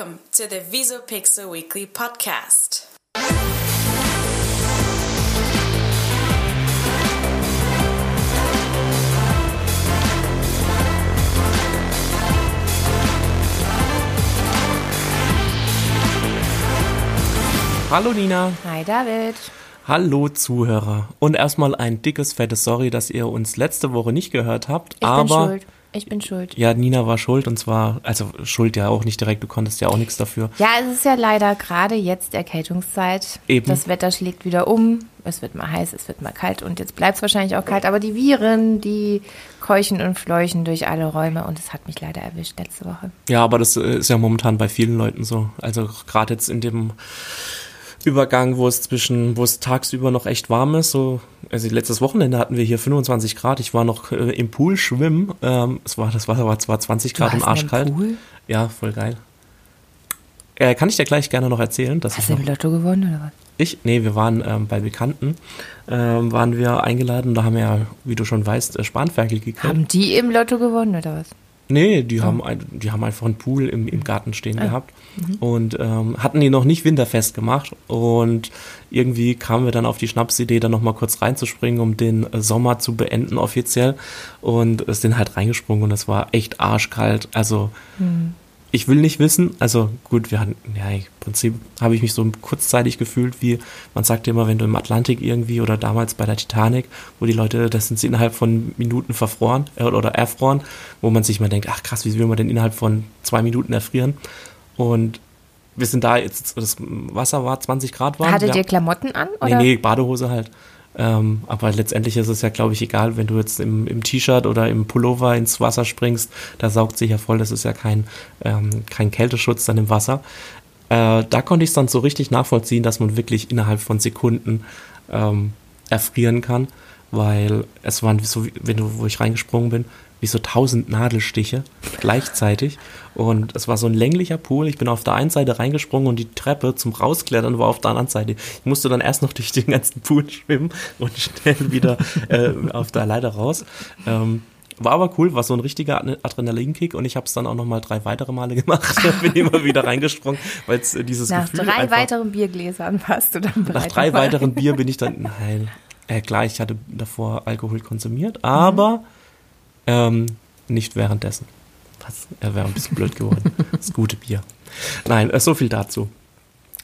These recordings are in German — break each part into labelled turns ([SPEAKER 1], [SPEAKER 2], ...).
[SPEAKER 1] Welcome to the Visopixel Weekly Podcast.
[SPEAKER 2] Hallo Nina.
[SPEAKER 3] Hi David.
[SPEAKER 2] Hallo Zuhörer. Und erstmal ein dickes, fettes Sorry, dass ihr uns letzte Woche nicht gehört habt.
[SPEAKER 3] Ich
[SPEAKER 2] aber
[SPEAKER 3] bin schuld. Ich bin schuld.
[SPEAKER 2] ja, Nina war schuld und zwar, also schuld ja auch nicht direkt, du konntest ja auch nichts dafür.
[SPEAKER 3] Ja, es ist ja leider gerade jetzt Erkältungszeit.
[SPEAKER 2] Eben.
[SPEAKER 3] Das Wetter schlägt wieder um. Es wird mal heiß, es wird mal kalt und jetzt bleibt es wahrscheinlich auch kalt. Aber die Viren, die keuchen und fleuchen durch alle Räume und es hat mich leider erwischt letzte Woche.
[SPEAKER 2] Ja, aber das äh, ist ja momentan bei vielen Leuten so. Also gerade jetzt in dem Übergang, wo es zwischen, wo es tagsüber noch echt warm ist, so, also letztes Wochenende hatten wir hier 25 Grad, ich war noch äh, im Pool schwimmen, ähm, es war, das war, war zwar 20 Grad im
[SPEAKER 3] warst
[SPEAKER 2] Arsch
[SPEAKER 3] im
[SPEAKER 2] kalt.
[SPEAKER 3] Pool?
[SPEAKER 2] Ja, voll geil. Äh, kann ich dir gleich gerne noch erzählen, dass
[SPEAKER 3] Hast
[SPEAKER 2] ich
[SPEAKER 3] du im Lotto gewonnen oder was?
[SPEAKER 2] ich, nee, wir waren ähm, bei Bekannten, ähm, waren wir eingeladen, da haben wir ja, wie du schon weißt, äh, Spanferkel gegrillt.
[SPEAKER 3] Haben die im Lotto gewonnen oder was?
[SPEAKER 2] Nee,
[SPEAKER 3] Oh.
[SPEAKER 2] die, haben ein, die haben einfach einen Pool im, im Garten stehen
[SPEAKER 3] Ah.
[SPEAKER 2] gehabt
[SPEAKER 3] Mhm.
[SPEAKER 2] und ähm, hatten die noch nicht winterfest gemacht und irgendwie kamen wir dann auf die Schnapsidee, da nochmal kurz reinzuspringen, um den äh, Sommer zu beenden offiziell und äh, sind halt reingesprungen und es war echt arschkalt, also
[SPEAKER 3] Mhm.
[SPEAKER 2] Ich will nicht wissen, also gut, wir hatten, ja, im Prinzip habe ich mich so kurzzeitig gefühlt, wie man sagt immer, wenn du im Atlantik irgendwie oder damals bei der Titanic, wo die Leute, das sind sie innerhalb von Minuten verfroren äh, oder erfroren, wo man sich mal denkt, ach krass, wie will man denn innerhalb von zwei Minuten erfrieren? Und wir sind da jetzt, das Wasser war 20 Grad warm.
[SPEAKER 3] Hattet
[SPEAKER 2] ja.
[SPEAKER 3] ihr Klamotten an?
[SPEAKER 2] Nee,
[SPEAKER 3] Oder?
[SPEAKER 2] nee, Badehose halt. Ähm, aber letztendlich ist es ja, glaube ich, egal, wenn du jetzt im, im T-Shirt oder im Pullover ins Wasser springst, da saugt sich ja voll, das ist ja kein, ähm, kein Kälteschutz dann im Wasser. Äh, da konnte ich es dann so richtig nachvollziehen, dass man wirklich innerhalb von Sekunden ähm, erfrieren kann, weil es waren so, wenn du, wo ich reingesprungen bin, wie so tausend Nadelstiche gleichzeitig. Und es war so ein länglicher Pool. Ich bin auf der einen Seite reingesprungen und die Treppe zum Rausklettern war auf der anderen Seite. Ich musste dann erst noch durch den ganzen Pool schwimmen und schnell wieder äh, auf der Leiter raus. Ähm, war aber cool, war so ein richtiger Adre- Adrenalinkick und ich habe es dann auch noch mal drei weitere Male gemacht. bin immer wieder reingesprungen, weil es äh, dieses
[SPEAKER 3] Nach
[SPEAKER 2] Gefühl
[SPEAKER 3] drei
[SPEAKER 2] einfach,
[SPEAKER 3] weiteren Biergläsern warst du dann bereit.
[SPEAKER 2] nach drei weiteren Bier bin ich dann, nein, äh, klar, ich hatte davor Alkohol konsumiert, aber ähm, nicht währenddessen. Was? Er wäre ein bisschen blöd geworden. Das gute Bier. Nein, äh, so viel dazu.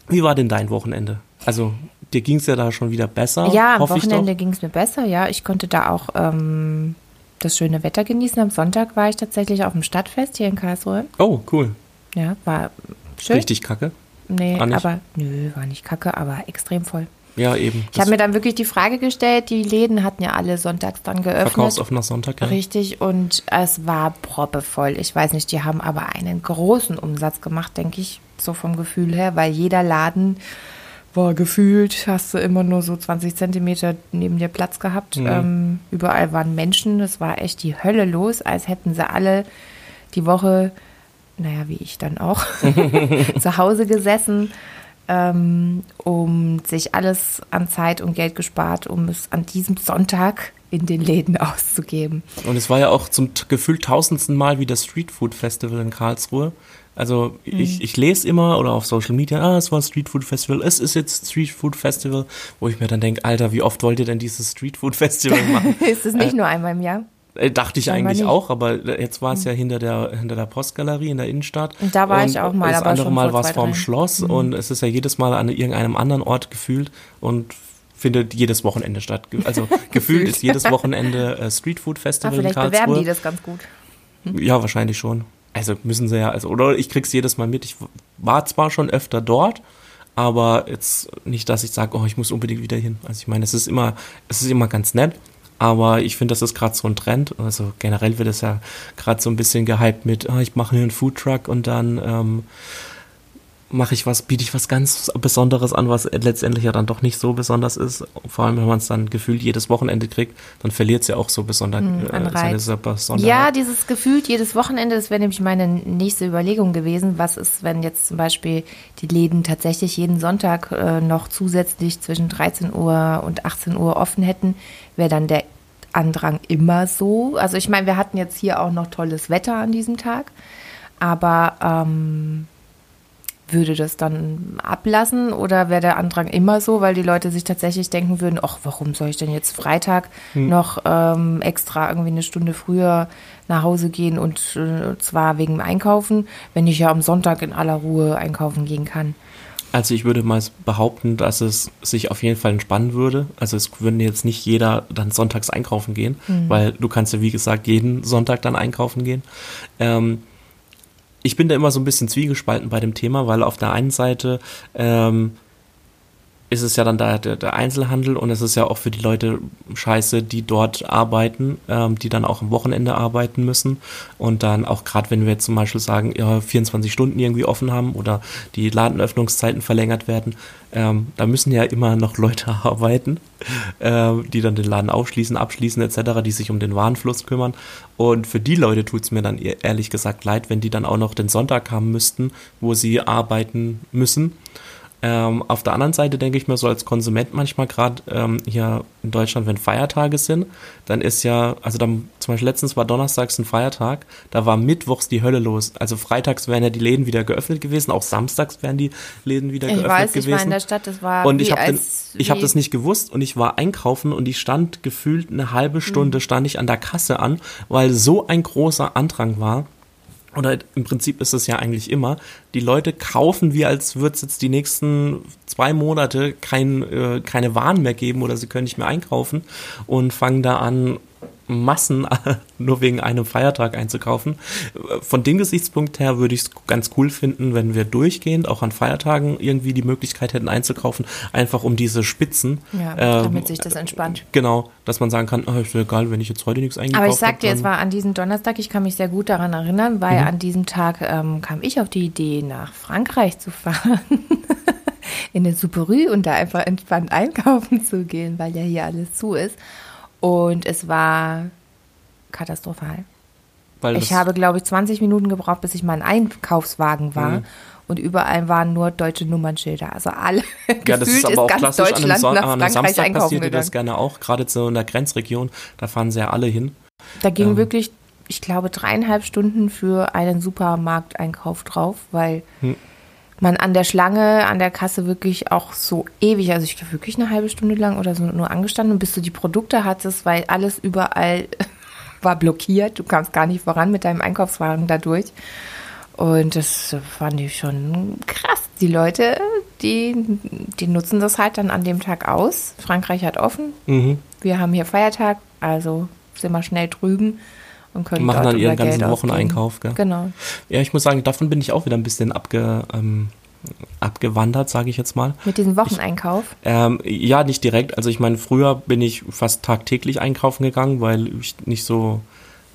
[SPEAKER 2] Wie war denn dein Wochenende? Also, dir ging es ja da schon wieder besser.
[SPEAKER 3] Ja, am Wochenende ging es mir besser, ja. Ich konnte da auch ähm, das schöne Wetter genießen. Am Sonntag war ich tatsächlich auf dem Stadtfest hier in Karlsruhe.
[SPEAKER 2] Oh, cool.
[SPEAKER 3] Ja, war schön.
[SPEAKER 2] Richtig kacke.
[SPEAKER 3] Nee, aber nö, war nicht kacke, aber extrem voll.
[SPEAKER 2] Ja, eben.
[SPEAKER 3] Ich habe mir dann wirklich die Frage gestellt, die Läden hatten ja alle sonntags dann geöffnet.
[SPEAKER 2] Verkaufsoffener Sonntag, ja.
[SPEAKER 3] Richtig, und es war proppevoll. Ich weiß nicht, die haben aber einen großen Umsatz gemacht, denke ich, so vom Gefühl her, weil jeder Laden war gefühlt, hast du immer nur so 20 Zentimeter neben dir Platz gehabt. Ähm, überall waren Menschen, es war echt die Hölle los, als hätten sie alle die Woche, naja, wie ich dann auch, zu Hause gesessen, ähm, um sich alles an Zeit und Geld gespart, um es an diesem Sonntag in den Läden auszugeben.
[SPEAKER 2] Und es war ja auch zum gefühlt tausendsten Mal wie das Street Food Festival in Karlsruhe. Also
[SPEAKER 3] Mhm.
[SPEAKER 2] ich, ich lese immer oder auf Social Media, ah, es war ein Street Food Festival, es ist jetzt Street Food Festival, wo ich mir dann denke, Alter, wie oft wollt ihr denn dieses Street Food Festival machen?
[SPEAKER 3] Ist es nicht nur einmal im Jahr?
[SPEAKER 2] Äh, dachte ich eigentlich
[SPEAKER 3] nicht.
[SPEAKER 2] Auch, aber jetzt war es ja hinter der, hinter der Postgalerie in der Innenstadt.
[SPEAKER 3] Und da war ich auch mal,
[SPEAKER 2] Das
[SPEAKER 3] aber
[SPEAKER 2] andere Mal war es vorm
[SPEAKER 3] drei. Mhm.
[SPEAKER 2] Schloss und es ist ja jedes Mal an irgendeinem anderen Ort gefühlt und findet jedes Wochenende statt. Also gefühlt ist jedes Wochenende äh, Street Food
[SPEAKER 3] Ah,
[SPEAKER 2] Festival in
[SPEAKER 3] vielleicht
[SPEAKER 2] Karlsruhe.
[SPEAKER 3] bewerben die das ganz gut.
[SPEAKER 2] Ja, wahrscheinlich schon. Also müssen sie ja, also, oder ich krieg's jedes Mal mit. Ich war zwar schon öfter dort, aber jetzt nicht, dass ich sage, oh, ich muss unbedingt wieder hin. Also ich meine, es ist immer, es ist immer ganz nett, aber ich finde, das ist gerade so ein Trend. Also generell wird es ja gerade so ein bisschen gehypt mit, oh, ich mache hier einen Foodtruck und dann ähm, mache ich was, biete ich was ganz Besonderes an, was letztendlich ja dann doch nicht so besonders ist. Vor allem, wenn man es dann gefühlt jedes Wochenende kriegt, dann verliert es ja auch so besonders,
[SPEAKER 3] an
[SPEAKER 2] äh, seine. Besonderheit.
[SPEAKER 3] Ja, dieses gefühlt jedes Wochenende, das wäre nämlich meine nächste Überlegung gewesen. Was ist, wenn jetzt zum Beispiel die Läden tatsächlich jeden Sonntag äh, noch zusätzlich zwischen 13 Uhr und 18 Uhr offen hätten? Wäre dann der Andrang immer so? Also ich meine, wir hatten jetzt hier auch noch tolles Wetter an diesem Tag, aber ähm, würde das dann ablassen oder wäre der Andrang immer so, weil die Leute sich tatsächlich denken würden, ach, warum soll ich denn jetzt Freitag hm. noch ähm, extra irgendwie eine Stunde früher nach Hause gehen und äh, zwar wegen Einkaufen, wenn ich ja am Sonntag in aller Ruhe einkaufen gehen kann.
[SPEAKER 2] Also ich würde mal behaupten, dass es sich auf jeden Fall entspannen würde. Also es würde jetzt nicht jeder dann sonntags einkaufen gehen, mhm. weil du kannst ja wie gesagt jeden Sonntag dann einkaufen gehen. Ähm, ich bin da immer so ein bisschen zwiegespalten bei dem Thema, weil auf der einen Seite ähm, ist es ja dann da der, der, Einzelhandel und es ist ja auch für die Leute scheiße, die dort arbeiten, ähm, die dann auch am Wochenende arbeiten müssen und dann auch gerade wenn wir jetzt zum Beispiel sagen, ja, 24 Stunden irgendwie offen haben oder die Ladenöffnungszeiten verlängert werden, ähm, da müssen ja immer noch Leute arbeiten, äh, die dann den Laden aufschließen, abschließen etc., die sich um den Warenfluss kümmern und für die Leute tut es mir dann e-, ehrlich gesagt leid, wenn die dann auch noch den Sonntag haben müssten, wo sie arbeiten müssen ähm, auf der anderen Seite denke ich mir so als Konsument manchmal gerade ähm, hier in Deutschland, wenn Feiertage sind, dann ist ja, also dann zum Beispiel letztens war Donnerstags ein Feiertag, da war Mittwochs die Hölle los. Also freitags wären ja die Läden wieder geöffnet gewesen, auch samstags wären die Läden wieder ich geöffnet weiß, gewesen. Ich war in der Stadt, das war Und ich habe hab das nicht gewusst und ich war einkaufen und ich stand gefühlt eine halbe Stunde, mhm. stand ich an der Kasse an, weil so ein großer Andrang war oder im Prinzip ist es ja eigentlich immer, die Leute kaufen, wie als würde es jetzt die nächsten zwei Monate kein, äh, keine Waren mehr geben oder sie können nicht mehr einkaufen und fangen da an, Massen nur wegen einem Feiertag einzukaufen. Von dem Gesichtspunkt her würde ich es ganz cool finden, wenn wir durchgehend auch an Feiertagen irgendwie die Möglichkeit hätten einzukaufen, einfach um diese Spitzen.
[SPEAKER 3] Ja, ähm, damit sich das entspannt.
[SPEAKER 2] Genau, dass man sagen kann, oh, ist egal, wenn ich jetzt heute nichts eingekauft habe.
[SPEAKER 3] Aber ich sagte, es war an diesem Donnerstag, ich kann mich sehr gut daran erinnern, weil mhm. an diesem Tag ähm, kam ich auf die Idee, nach Frankreich zu fahren. in den Superrue und da einfach entspannt einkaufen zu gehen, weil ja hier alles zu ist. Und es war katastrophal. Weil ich habe, glaube ich, 20 Minuten gebraucht, bis ich mal ein Einkaufswagen war. Mhm. Und überall waren nur deutsche Nummernschilder. Also alle
[SPEAKER 2] ja, das ist aber auch klassisch Deutschland an einem, Son an einem Samstag passiert dir das gerne auch. Gerade so in der Grenzregion, da fahren sie ja alle hin.
[SPEAKER 3] Da ging ähm. wirklich, ich glaube, dreieinhalb Stunden für einen Supermarkteinkauf drauf, weil hm man an der Schlange, an der Kasse wirklich auch so ewig, also ich glaube wirklich eine halbe Stunde lang oder so nur angestanden, bis du die Produkte hattest, weil alles überall war blockiert. Du kamst gar nicht voran mit deinem Einkaufswagen dadurch. Und das fand ich schon krass. Die Leute, die, die nutzen das halt dann an dem Tag aus. Frankreich hat offen. Mhm. Wir haben hier Feiertag, also sind wir schnell drüben und können
[SPEAKER 2] machen dann ihren ganzen Geld Wocheneinkauf. Gell?
[SPEAKER 3] Genau.
[SPEAKER 2] Ja, ich muss sagen, davon bin ich auch wieder ein bisschen abge, ähm, abgewandert, sage ich jetzt mal.
[SPEAKER 3] Mit diesem Wocheneinkauf?
[SPEAKER 2] Ich, ähm, ja, nicht direkt. Also ich meine, früher bin ich fast tagtäglich einkaufen gegangen, weil ich nicht so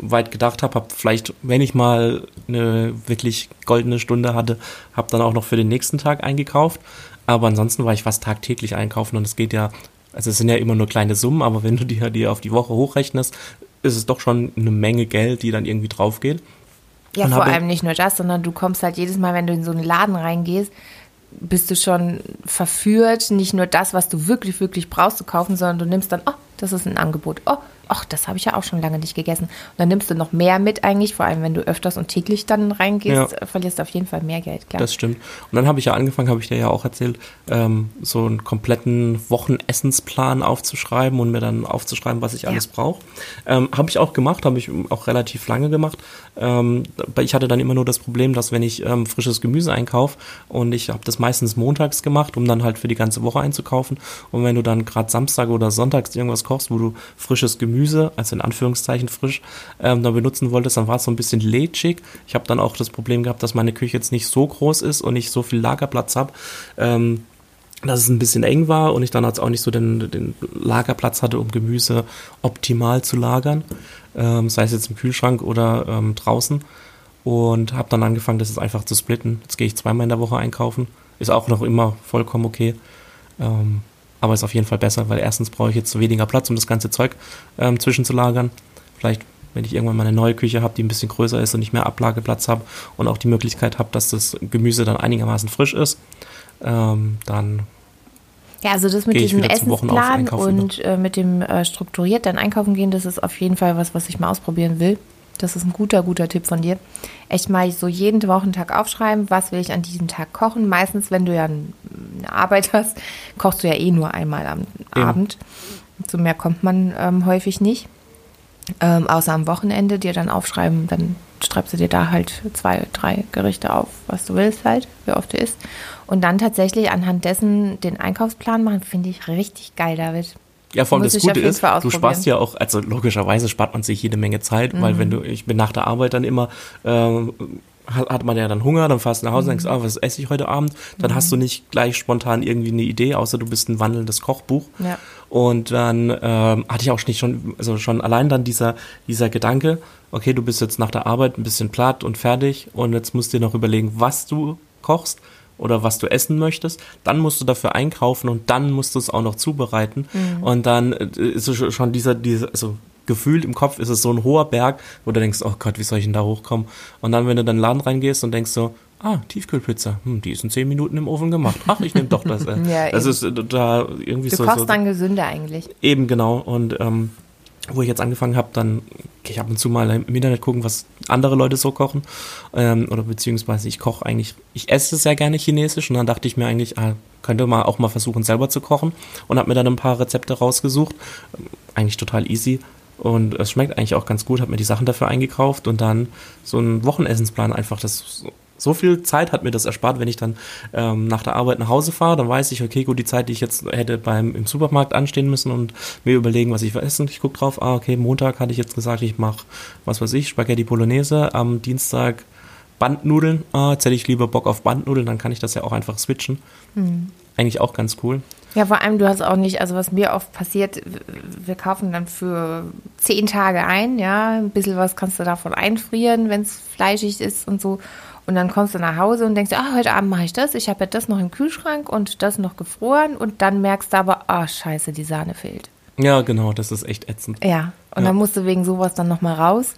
[SPEAKER 2] weit gedacht habe, habe vielleicht, wenn ich mal eine wirklich goldene Stunde hatte, habe dann auch noch für den nächsten Tag eingekauft. Aber ansonsten war ich fast tagtäglich einkaufen und es geht ja, also es sind ja immer nur kleine Summen, aber wenn du dir die auf die Woche hochrechnest, ist es doch schon eine Menge Geld, die dann irgendwie drauf geht.
[SPEAKER 3] Ja, und vor allem nicht nur das, sondern du kommst halt jedes Mal, wenn du in so einen Laden reingehst, bist du schon verführt, nicht nur das, was du wirklich, wirklich brauchst zu kaufen, sondern du nimmst dann, oh, das ist ein Angebot. Oh, ach, das habe ich ja auch schon lange nicht gegessen. Und dann nimmst du noch mehr mit eigentlich, vor allem wenn du öfters und täglich dann reingehst, ja. verlierst du auf jeden Fall mehr Geld,
[SPEAKER 2] klar. Das stimmt. Und dann habe ich ja angefangen, habe ich dir ja auch erzählt, ähm, so einen kompletten Wochennessensplan aufzuschreiben und mir dann aufzuschreiben, was ich ja. alles brauche. Ähm, habe ich auch gemacht, habe ich auch relativ lange gemacht. Ähm, ich hatte dann immer nur das Problem, dass wenn ich ähm, frisches Gemüse einkaufe und ich habe das meistens montags gemacht, um dann halt für die ganze Woche einzukaufen. Und wenn du dann gerade Samstag oder Sonntags irgendwas kochst, wo du frisches Gemüse, also in Anführungszeichen frisch, ähm, dann benutzen wolltest, dann war es so ein bisschen lätschig. Ich habe dann auch das Problem gehabt, dass meine Küche jetzt nicht so groß ist und ich so viel Lagerplatz habe. Ähm, dass es ein bisschen eng war und ich dann auch nicht so den, den Lagerplatz hatte, um Gemüse optimal zu lagern, ähm, sei es jetzt im Kühlschrank oder ähm, draußen. Und habe dann angefangen, das jetzt einfach zu splitten. Jetzt gehe ich zweimal in der Woche einkaufen. Ist auch noch immer vollkommen okay. Ähm, aber ist auf jeden Fall besser, weil erstens brauche ich jetzt weniger Platz, um das ganze Zeug ähm, zwischenzulagern. Vielleicht, wenn ich irgendwann mal eine neue Küche habe, die ein bisschen größer ist und ich mehr Ablageplatz habe und auch die Möglichkeit habe, dass das Gemüse dann einigermaßen frisch ist, ähm, dann
[SPEAKER 3] ja, also das mit diesem Essensplan und äh, mit dem äh, strukturiert dann einkaufen gehen, das ist auf jeden Fall was, was ich mal ausprobieren will. Das ist ein guter, guter Tipp von dir. Echt mal so jeden Wochentag aufschreiben, was will ich an diesem Tag kochen. Meistens, wenn du ja eine Arbeit hast, kochst du ja eh nur einmal am
[SPEAKER 2] Eben.
[SPEAKER 3] Abend. Zu mehr kommt man ähm, häufig nicht. Ähm, außer am Wochenende dir dann aufschreiben, dann schreibst du dir da halt zwei, drei Gerichte auf, was du willst halt, wie oft du isst. Und dann tatsächlich anhand dessen den Einkaufsplan machen, finde ich richtig geil, David.
[SPEAKER 2] Ja, vor allem
[SPEAKER 3] Muss
[SPEAKER 2] das Gute ist, du sparst ja auch, also logischerweise spart man sich jede Menge Zeit, weil wenn
[SPEAKER 3] Mhm.
[SPEAKER 2] du, ich bin nach der Arbeit dann immer, ähm, hat, man ja dann Hunger, dann fährst du nach Hause
[SPEAKER 3] Mhm.
[SPEAKER 2] und denkst, ah, was esse ich heute Abend? Dann hast du nicht gleich spontan irgendwie eine Idee, außer du bist ein wandelndes Kochbuch.
[SPEAKER 3] Ja.
[SPEAKER 2] Und dann ähm, hatte ich auch nicht schon, also schon allein dann dieser, dieser Gedanke, okay, du bist jetzt nach der Arbeit ein bisschen platt und fertig und jetzt musst du dir noch überlegen, was du kochst oder was du essen möchtest, dann musst du dafür einkaufen und dann musst du es auch noch zubereiten und dann äh, ist es schon dieser, dieser, also gefühlt im Kopf ist es so ein hoher Berg, wo du denkst, oh Gott, wie soll ich denn da hochkommen? Und dann, wenn du dann in den Laden reingehst und denkst so, ah, Tiefkühlpizza, hm, die ist in zehn Minuten im Ofen gemacht. Ach, ich nehme doch das. Äh.
[SPEAKER 3] Ja,
[SPEAKER 2] das
[SPEAKER 3] eben.
[SPEAKER 2] ist äh, da irgendwie
[SPEAKER 3] Du
[SPEAKER 2] so,
[SPEAKER 3] kochst
[SPEAKER 2] so
[SPEAKER 3] dann gesünder eigentlich.
[SPEAKER 2] Eben genau. Und ähm, wo ich jetzt angefangen habe, dann gehe ich ab und zu mal im Internet gucken, was andere Leute so kochen. Ähm, oder beziehungsweise ich koche eigentlich, ich esse sehr gerne Chinesisch und dann dachte ich mir eigentlich, ah, könnte man auch mal versuchen, selber zu kochen und habe mir dann ein paar Rezepte rausgesucht. Ähm, Eigentlich total easy. Und es schmeckt eigentlich auch ganz gut, habe mir die Sachen dafür eingekauft und dann so einen Wochenessensplan einfach, das so viel Zeit hat mir das erspart, wenn ich dann ähm, nach der Arbeit nach Hause fahre, dann weiß ich, okay, gut, die Zeit, die ich jetzt hätte beim im Supermarkt anstehen müssen und mir überlegen, was ich essen. Ich gucke drauf, ah, okay, Montag hatte ich jetzt gesagt, ich mache, was weiß ich, Spaghetti Bolognese, am Dienstag Bandnudeln. Ah, jetzt hätte ich lieber Bock auf Bandnudeln, dann kann ich das ja auch einfach switchen. Eigentlich auch ganz cool.
[SPEAKER 3] Ja, vor allem, du hast auch nicht, also was mir oft passiert, wir kaufen dann für zehn Tage ein, ja, ein bisschen was kannst du davon einfrieren, wenn es fleischig ist und so. Und dann kommst du nach Hause und denkst, ah, heute Abend mache ich das, ich habe ja das noch im Kühlschrank und das noch gefroren und dann merkst du aber, ah, scheiße, die Sahne fehlt.
[SPEAKER 2] Ja, genau, das ist echt ätzend.
[SPEAKER 3] Ja, und
[SPEAKER 2] Ja.
[SPEAKER 3] dann musst du wegen sowas dann nochmal raus.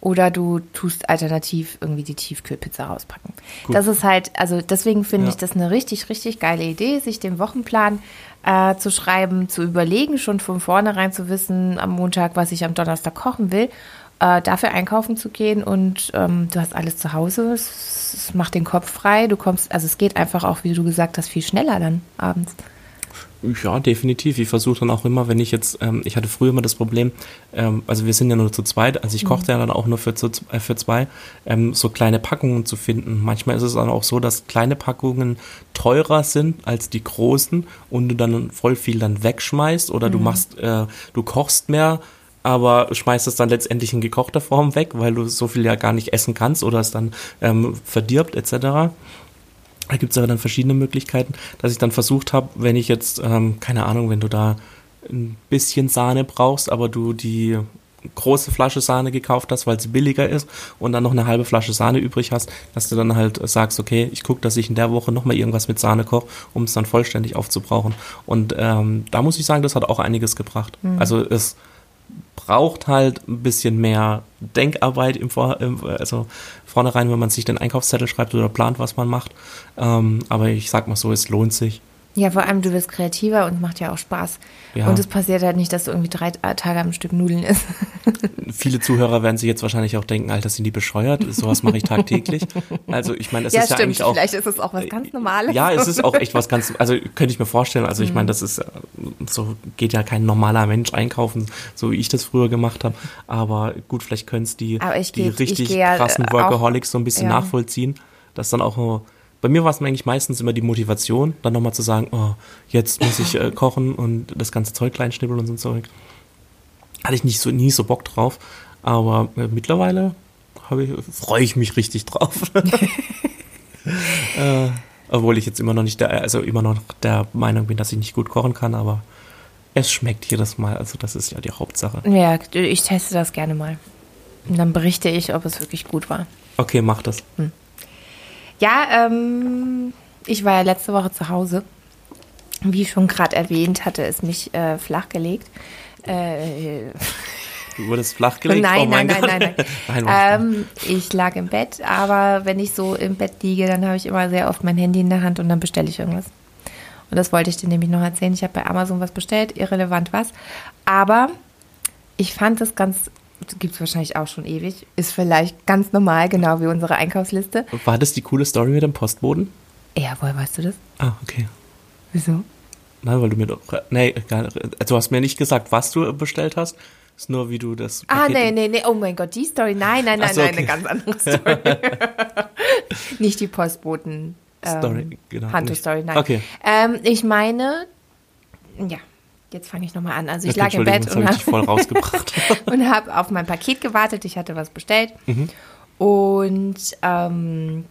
[SPEAKER 3] Oder du tust alternativ irgendwie die Tiefkühlpizza rauspacken.
[SPEAKER 2] Gut.
[SPEAKER 3] Das ist halt, also deswegen finde
[SPEAKER 2] Ja.
[SPEAKER 3] ich das eine richtig, richtig geile Idee, sich den Wochenplan äh, zu schreiben, zu überlegen, schon von vornherein zu wissen, am Montag, was ich am Donnerstag kochen will, äh, dafür einkaufen zu gehen und ähm, du hast alles zu Hause. Es, es macht den Kopf frei. Du kommst, also es geht einfach auch, wie du gesagt hast, viel schneller dann abends.
[SPEAKER 2] Ja, definitiv. Ich versuche dann auch immer, wenn ich jetzt, ähm, ich hatte früher immer das Problem, ähm, also wir sind ja nur zu zweit, also ich kochte ja dann auch nur für, zu, äh, für zwei, ähm, so kleine Packungen zu finden. Manchmal ist es dann auch so, dass kleine Packungen teurer sind als die großen und du dann voll viel dann wegschmeißt oder du machst, äh, du kochst mehr, aber schmeißt es dann letztendlich in gekochter Form weg, weil du so viel ja gar nicht essen kannst oder es dann ähm, verdirbt etc. Da gibt es aber dann verschiedene Möglichkeiten, dass ich dann versucht habe, wenn ich jetzt, ähm, keine Ahnung, wenn du da ein bisschen Sahne brauchst, aber du die große Flasche Sahne gekauft hast, weil sie billiger ist und dann noch eine halbe Flasche Sahne übrig hast, dass du dann halt sagst, okay, ich gucke, dass ich in der Woche nochmal irgendwas mit Sahne koche, um es dann vollständig aufzubrauchen. Und ähm, da muss ich sagen, das hat auch einiges gebracht. Also es braucht halt ein bisschen mehr Denkarbeit im, Vor im also vornherein, wenn man sich den Einkaufszettel schreibt oder plant, was man macht. Ähm, aber ich sag mal so, es lohnt sich.
[SPEAKER 3] Ja, vor allem du wirst kreativer und macht ja auch Spaß.
[SPEAKER 2] Ja.
[SPEAKER 3] Und es passiert halt nicht, dass du irgendwie drei Tage am Stück Nudeln isst.
[SPEAKER 2] Viele Zuhörer werden sich jetzt wahrscheinlich auch denken, Alter, sind die bescheuert? Sowas mache ich tagtäglich. Also ich meine, es ist ja eigentlich auch.
[SPEAKER 3] Vielleicht ist es auch was ganz Normales.
[SPEAKER 2] Ja, es ist auch echt was ganz, also könnte ich mir vorstellen, also ich meine, das ist, so geht ja kein normaler Mensch einkaufen, so wie ich das früher gemacht habe, aber gut, vielleicht können es die, die
[SPEAKER 3] geh- ich
[SPEAKER 2] richtig
[SPEAKER 3] geh ja,
[SPEAKER 2] krassen
[SPEAKER 3] äh, auch-
[SPEAKER 2] Workaholics so ein bisschen
[SPEAKER 3] ja.
[SPEAKER 2] nachvollziehen, dass dann auch, äh, bei mir war es eigentlich meistens immer die Motivation, dann nochmal zu sagen, oh, jetzt muss ich äh, kochen und das ganze Zeug kleinschnibbeln und so ein Zeug. Hatte ich nicht so, nie so Bock drauf, aber äh, mittlerweile freue ich mich richtig drauf. äh, obwohl ich jetzt immer noch nicht der, also immer noch der Meinung bin, dass ich nicht gut kochen kann, aber es schmeckt jedes Mal, also das ist ja die Hauptsache.
[SPEAKER 3] Ja, ich teste das gerne mal. Und dann berichte ich, ob es wirklich gut war.
[SPEAKER 2] Okay, mach das.
[SPEAKER 3] Ja, ähm, ich war ja letzte Woche zu Hause. Wie schon gerade erwähnt, hatte es mich äh, flachgelegt. Äh,
[SPEAKER 2] Du wurdest flachgelegt?
[SPEAKER 3] Nein,
[SPEAKER 2] oh
[SPEAKER 3] nein, nein, nein, nein.
[SPEAKER 2] nein nicht
[SPEAKER 3] ähm, ich lag im Bett, aber wenn ich so im Bett liege, dann habe ich immer sehr oft mein Handy in der Hand und dann bestelle ich irgendwas. Und das wollte ich dir nämlich noch erzählen. Ich habe bei Amazon was bestellt, irrelevant was. Aber ich fand es ganz Gibt es wahrscheinlich auch schon ewig. Ist vielleicht ganz normal, genau wie unsere Einkaufsliste.
[SPEAKER 2] War das die coole Story mit dem Postboden?
[SPEAKER 3] Ja, woher weißt du das?
[SPEAKER 2] Ah, okay.
[SPEAKER 3] Wieso?
[SPEAKER 2] Nein, weil du mir doch. Nee, egal. Du hast mir nicht gesagt, was du bestellt hast. Ist nur, wie du das.
[SPEAKER 3] Ah,
[SPEAKER 2] Paket-
[SPEAKER 3] nee, nee, nee. Oh mein Gott, die Story. Nein, nein, nein,
[SPEAKER 2] so,
[SPEAKER 3] nein,
[SPEAKER 2] okay.
[SPEAKER 3] eine ganz andere Story. Nicht die Postboten. Ähm,
[SPEAKER 2] Story, genau, nicht.
[SPEAKER 3] nein.
[SPEAKER 2] Okay.
[SPEAKER 3] Ähm, ich meine, ja, jetzt fange ich nochmal an. Also ich
[SPEAKER 2] Ja,
[SPEAKER 3] lag im Bett und
[SPEAKER 2] habe
[SPEAKER 3] habe auf mein Paket gewartet. Ich hatte was bestellt.
[SPEAKER 2] Mhm.
[SPEAKER 3] Und ähm,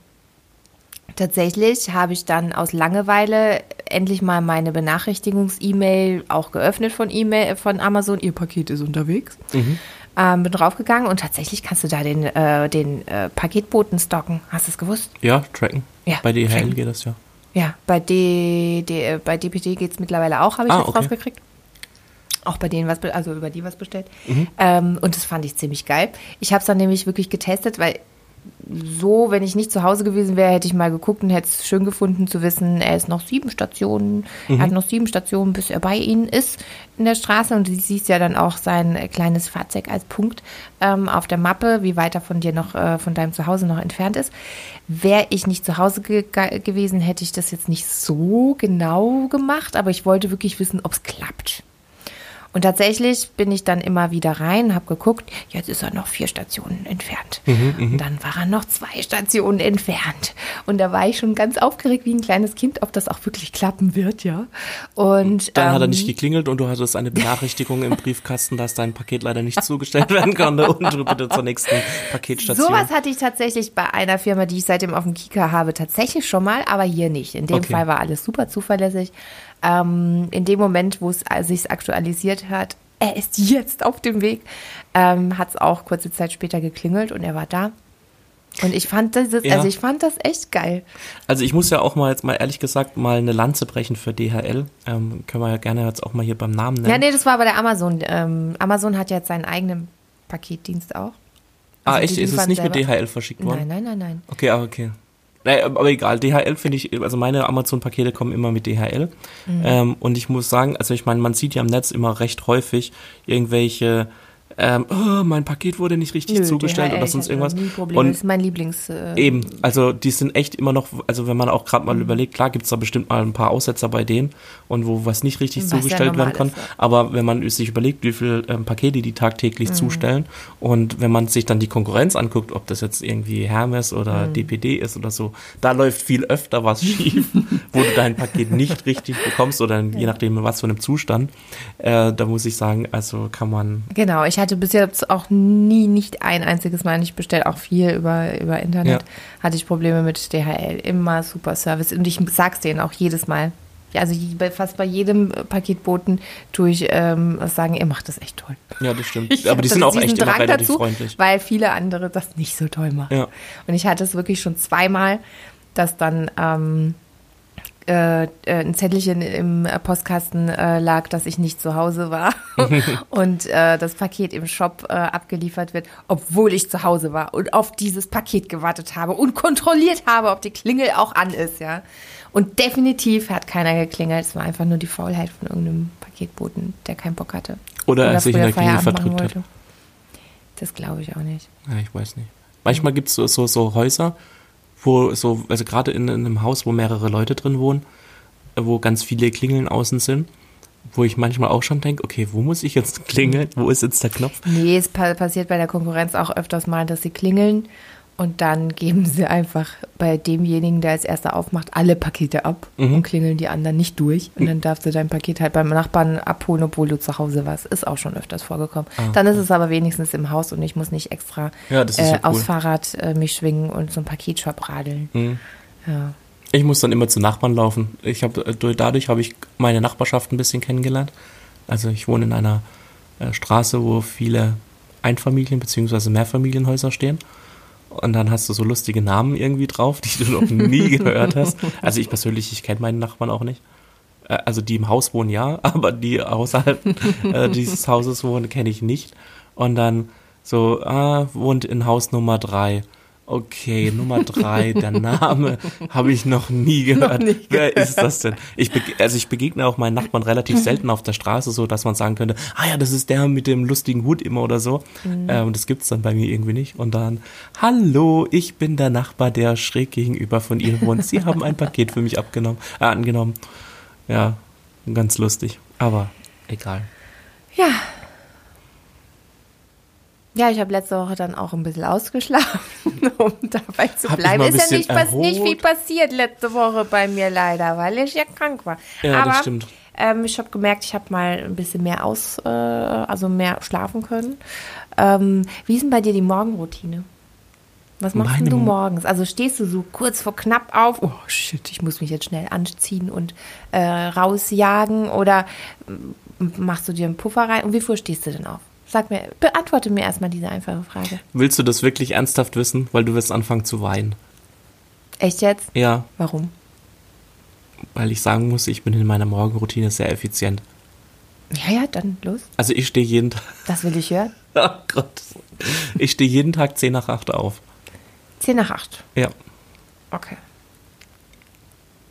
[SPEAKER 3] tatsächlich habe ich dann aus Langeweile endlich mal meine Benachrichtigungs-E-Mail auch geöffnet von E-Mail von Amazon. Ihr Paket ist unterwegs.
[SPEAKER 2] Mhm.
[SPEAKER 3] Ähm, bin draufgegangen und tatsächlich kannst du da den, äh, den äh, Paketboten stocken. Hast du es gewusst?
[SPEAKER 2] ja, tracken.
[SPEAKER 3] Ja,
[SPEAKER 2] Bei DHL
[SPEAKER 3] tracken.
[SPEAKER 2] geht das ja.
[SPEAKER 3] Ja, bei, D, D, äh, bei DPD geht es mittlerweile auch, habe ich
[SPEAKER 2] Ah,
[SPEAKER 3] jetzt
[SPEAKER 2] okay.
[SPEAKER 3] rausgekriegt. Auch bei denen was, also über die was bestellt.
[SPEAKER 2] Mhm.
[SPEAKER 3] Ähm, und das fand ich ziemlich geil. Ich habe es dann nämlich wirklich getestet, weil so, wenn ich nicht zu Hause gewesen wäre, hätte ich mal geguckt und hätte es schön gefunden zu wissen, er ist noch sieben Stationen, er hat noch sieben Stationen, bis er bei ihnen ist in der Straße. Und du siehst ja dann auch sein kleines Fahrzeug als Punkt ähm, auf der Mappe, wie weit er von dir noch, äh, von deinem Zuhause noch entfernt ist. Wäre ich nicht zu Hause ge gewesen, hätte ich das jetzt nicht so genau gemacht, aber ich wollte wirklich wissen, ob es klappt. Und tatsächlich bin ich dann immer wieder rein, habe geguckt, jetzt ist er noch vier Stationen entfernt. und dann war er noch zwei Stationen entfernt. Und da war ich schon ganz aufgeregt wie ein kleines Kind, ob das auch wirklich klappen wird, ja. Und
[SPEAKER 2] Dann hat er
[SPEAKER 3] ähm,
[SPEAKER 2] nicht geklingelt und du hattest eine Benachrichtigung im Briefkasten, dass dein Paket leider nicht zugestellt werden konnte und du bitte zur nächsten Paketstation.
[SPEAKER 3] Sowas hatte ich tatsächlich bei einer Firma, die ich seitdem auf dem Kika habe, tatsächlich schon mal, aber hier nicht. In dem
[SPEAKER 2] Okay.
[SPEAKER 3] Fall war alles super zuverlässig. Ähm, in dem Moment, wo es äh, sich aktualisiert hat, er ist jetzt auf dem Weg, ähm, hat es auch kurze Zeit später geklingelt und er war da. Und ich fand das,
[SPEAKER 2] Ja.
[SPEAKER 3] also ich fand das echt geil.
[SPEAKER 2] Also ich muss ja auch mal jetzt mal ehrlich gesagt mal eine Lanze brechen für DHL. Ähm, können wir ja gerne jetzt auch mal hier beim Namen nennen.
[SPEAKER 3] Ja, nee, das war bei der Amazon. Ähm, Amazon hat jetzt seinen eigenen Paketdienst auch.
[SPEAKER 2] ah,
[SPEAKER 3] Also
[SPEAKER 2] echt?
[SPEAKER 3] die
[SPEAKER 2] Ist es nicht mit
[SPEAKER 3] selber.
[SPEAKER 2] DHL verschickt worden?
[SPEAKER 3] Nein, nein, nein, nein.
[SPEAKER 2] Okay, aber okay. Nee, aber egal, DHL finde ich, also meine Amazon-Pakete kommen immer mit DHL.
[SPEAKER 3] Mhm.
[SPEAKER 2] Ähm, und ich muss sagen, also ich meine, man sieht ja im Netz immer recht häufig irgendwelche, ähm, oh, mein Paket wurde nicht richtig
[SPEAKER 3] Nö,
[SPEAKER 2] zugestellt
[SPEAKER 3] DHL,
[SPEAKER 2] oder sonst irgendwas. Und
[SPEAKER 3] das ist mein Lieblings. Äh,
[SPEAKER 2] Eben, also die sind echt immer noch, also wenn man auch gerade
[SPEAKER 3] Mhm.
[SPEAKER 2] mal überlegt, klar gibt's da bestimmt mal ein paar Aussetzer bei denen und wo was nicht richtig
[SPEAKER 3] Was ja
[SPEAKER 2] zugestellt
[SPEAKER 3] normal
[SPEAKER 2] werden kann.
[SPEAKER 3] ist, ja.
[SPEAKER 2] Aber wenn man sich überlegt, wie viel ähm, Pakete die tagtäglich
[SPEAKER 3] Mhm.
[SPEAKER 2] zustellen und wenn man sich dann die Konkurrenz anguckt, ob das jetzt irgendwie Hermes oder
[SPEAKER 3] Mhm.
[SPEAKER 2] DPD ist oder so, da läuft viel öfter was schief, wo du dein Paket nicht richtig bekommst oder je nachdem in was für einem Zustand. Äh, da muss ich sagen, also kann man
[SPEAKER 3] Genau, ich hatte bis jetzt auch nie, nicht ein einziges Mal nicht bestellt, auch viel über, über Internet,
[SPEAKER 2] Ja.
[SPEAKER 3] hatte ich Probleme mit DHL. Immer super Service. Und ich sag's denen auch jedes Mal. Ja, Also fast bei jedem Paketboten tue ich ähm, sagen, ihr macht das echt toll.
[SPEAKER 2] ja, das stimmt.
[SPEAKER 3] Ich
[SPEAKER 2] Aber die sind auch echt immer relativ
[SPEAKER 3] dazu,
[SPEAKER 2] freundlich.
[SPEAKER 3] Weil viele andere das nicht so toll machen.
[SPEAKER 2] Ja.
[SPEAKER 3] Und ich hatte es wirklich schon zweimal, dass dann ähm, äh, äh, ein Zettelchen im äh, Postkasten äh, lag, dass ich nicht zu Hause war und äh, das Paket im Shop äh, abgeliefert wird, obwohl ich zu Hause war und auf dieses Paket gewartet habe und kontrolliert habe, ob die Klingel auch an ist, ja. Und definitiv hat keiner geklingelt. Es war einfach nur die Faulheit von irgendeinem Paketboten, der keinen Bock hatte.
[SPEAKER 2] Oder er sich in der Klingel verdrückt hat.
[SPEAKER 3] wollte. Das glaube ich auch nicht.
[SPEAKER 2] Ja, ich weiß nicht. Manchmal gibt's so, so, so Häuser, wo so, also gerade in, in einem Haus, wo mehrere Leute drin wohnen, äh, wo ganz viele Klingeln außen sind, wo ich manchmal auch schon denke, okay, wo muss ich jetzt klingeln? Wo ist jetzt der Knopf?
[SPEAKER 3] Nee, es pa passiert bei der Konkurrenz auch öfters mal, dass sie klingeln und dann geben sie einfach bei demjenigen, der als erster aufmacht, alle Pakete ab
[SPEAKER 2] Mhm.
[SPEAKER 3] und klingeln die anderen nicht durch. Und dann darfst du dein Paket halt beim Nachbarn abholen, obwohl du zu Hause warst. Ist auch schon öfters vorgekommen. Dann ist es aber wenigstens im Haus und ich muss nicht extra
[SPEAKER 2] Ah, Ja,
[SPEAKER 3] äh,
[SPEAKER 2] ja cool.
[SPEAKER 3] aufs Fahrrad äh, mich schwingen und zum Paketshop radeln.
[SPEAKER 2] Mhm.
[SPEAKER 3] Ja.
[SPEAKER 2] Ich muss dann immer zu Nachbarn laufen. Ich habe dadurch habe ich meine Nachbarschaft ein bisschen kennengelernt. Also ich wohne in einer äh, Straße, wo viele Einfamilien- bzw. Mehrfamilienhäuser stehen. Und dann hast du so lustige Namen irgendwie drauf, die du noch nie gehört hast. Also ich persönlich, ich kenne meinen Nachbarn auch nicht. Äh, Also die im Haus wohnen ja, aber die außerhalb äh, dieses Hauses wohnen, kenne ich nicht. Und dann so, ah, wohnt in Haus Nummer drei. Okay, Nummer drei, der Name habe ich noch nie gehört.
[SPEAKER 3] Noch nie
[SPEAKER 2] Wer
[SPEAKER 3] gehört.
[SPEAKER 2] ist das denn? Ich also ich begegne auch meinen Nachbarn relativ selten auf der Straße, so dass man sagen könnte, ah ja, das ist der mit dem lustigen Hut immer oder so.
[SPEAKER 3] Mhm.
[SPEAKER 2] Ähm, das gibt's dann bei mir irgendwie nicht. Und dann, hallo, ich bin der Nachbar, der schräg gegenüber von Ihnen wohnt. Sie haben ein Paket für mich abgenommen, äh, angenommen. Ja, ganz lustig. Aber egal.
[SPEAKER 3] Ja. Ja, ich habe letzte Woche dann auch ein bisschen ausgeschlafen, um dabei zu
[SPEAKER 2] Hab
[SPEAKER 3] bleiben. Ist ja nicht, pass nicht viel passiert letzte Woche bei mir leider, weil ich ja krank war.
[SPEAKER 2] Ja,
[SPEAKER 3] Aber
[SPEAKER 2] das stimmt.
[SPEAKER 3] Ähm, ich habe gemerkt, ich habe mal ein bisschen mehr aus, äh, also mehr schlafen können. Ähm, wie ist denn bei dir die Morgenroutine? Was machst denn
[SPEAKER 2] Meine
[SPEAKER 3] du
[SPEAKER 2] Mo-
[SPEAKER 3] morgens? Also stehst du so kurz vor knapp auf, oh shit, ich muss mich jetzt schnell anziehen und äh, rausjagen oder machst du dir einen Puffer rein? Und wie früh stehst du denn auf? Sag mir, beantworte mir erstmal diese einfache Frage.
[SPEAKER 2] Willst du das wirklich ernsthaft wissen? Weil du wirst anfangen zu weinen.
[SPEAKER 3] Echt jetzt?
[SPEAKER 2] Ja,
[SPEAKER 3] Warum?
[SPEAKER 2] weil ich sagen muss, ich bin in meiner Morgenroutine sehr effizient.
[SPEAKER 3] Ja, ja, dann los.
[SPEAKER 2] Also ich stehe jeden Tag,
[SPEAKER 3] Das will ich hören.
[SPEAKER 2] oh Gott, ich stehe jeden Tag 10 nach 8 auf.
[SPEAKER 3] 10 nach 8.
[SPEAKER 2] Ja.
[SPEAKER 3] Okay.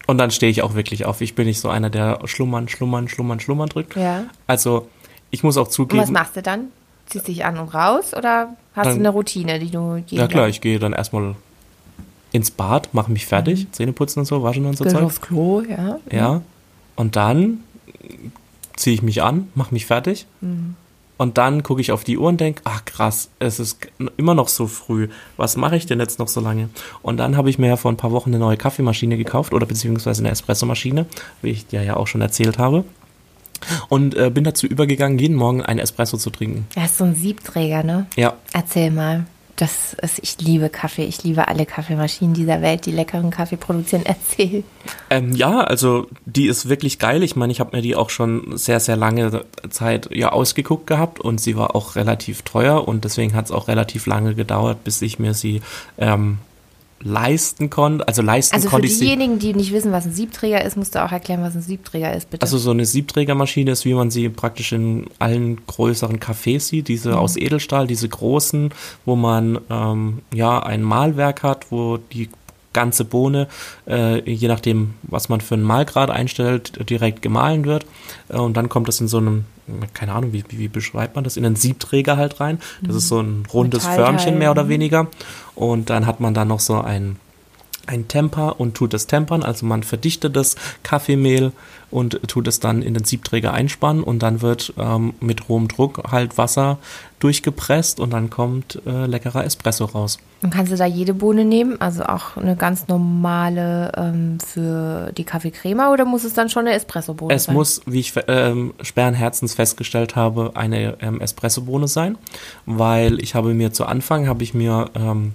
[SPEAKER 2] Und dann stehe ich auch wirklich auf. Ich bin nicht so einer, der schlummern, schlummern, schlummern, schlummern drückt.
[SPEAKER 3] Ja.
[SPEAKER 2] Also ich muss auch
[SPEAKER 3] Und was
[SPEAKER 2] zugeben,
[SPEAKER 3] machst du dann? Ziehst dich an und raus oder hast
[SPEAKER 2] Dann-
[SPEAKER 3] du eine Routine, die du jeden
[SPEAKER 2] ja klar, ich gehe dann erstmal ins Bad, mache mich fertig, Zähne putzen und so, waschen und so Zeug.
[SPEAKER 3] aufs Klo, ja.
[SPEAKER 2] Ja. Und dann ziehe ich mich an, mache mich fertig. Und dann gucke ich auf die Uhr und denke, ach krass, es ist immer noch so früh. Was mache ich denn jetzt noch so lange? Und dann habe ich mir ja vor ein paar Wochen eine neue Kaffeemaschine gekauft oder beziehungsweise eine Espressomaschine, wie ich dir ja auch schon erzählt habe. Und äh, bin dazu übergegangen, jeden Morgen einen Espresso zu trinken.
[SPEAKER 3] Ja, ist so ein Siebträger, ne?
[SPEAKER 2] Ja,
[SPEAKER 3] Erzähl mal. Das ist, ich liebe Kaffee. Ich liebe alle Kaffeemaschinen dieser Welt, die leckeren Kaffee produzieren. Erzähl.
[SPEAKER 2] Ähm, ja, also die ist wirklich geil. Ich meine, ich habe mir die auch schon sehr, sehr lange Zeit ja ausgeguckt gehabt und sie war auch relativ teuer und deswegen hat es auch relativ lange gedauert, bis ich mir sie ähm, leisten konnte. Also leisten
[SPEAKER 3] Also für
[SPEAKER 2] konnte ich sie.
[SPEAKER 3] diejenigen, die nicht wissen, was ein Siebträger ist, musst du auch erklären, was ein Siebträger ist, bitte.
[SPEAKER 2] Also so eine Siebträgermaschine ist, wie man sie praktisch in allen größeren Cafés sieht, diese
[SPEAKER 3] Mhm.
[SPEAKER 2] aus Edelstahl, diese großen, wo man ähm, ja ein Mahlwerk hat, wo die ganze Bohne, äh, je nachdem, was man für einen Mahlgrad einstellt, direkt gemahlen wird. Äh, und dann kommt das in so einem, keine Ahnung, wie, wie, beschreibt man das, in einen Siebträger halt rein. Das ist so ein rundes
[SPEAKER 3] Metallteil,
[SPEAKER 2] Förmchen mehr oder
[SPEAKER 3] mhm.
[SPEAKER 2] weniger. Und dann hat man da noch so ein ein Temper und tut es tempern, also man verdichtet das Kaffeemehl und tut es dann in den Siebträger einspannen und dann wird ähm, mit hohem Druck halt Wasser durchgepresst und dann kommt äh, leckerer Espresso raus.
[SPEAKER 3] Und kannst du da jede Bohne nehmen? Also auch eine ganz normale ähm, für die Kaffeecrema oder muss es dann schon eine Espressobohne
[SPEAKER 2] Es
[SPEAKER 3] sein?
[SPEAKER 2] muss, wie ich ähm, schweren Herzens festgestellt habe, eine ähm, Espressobohne sein, weil ich habe mir zu Anfang, habe ich mir ähm,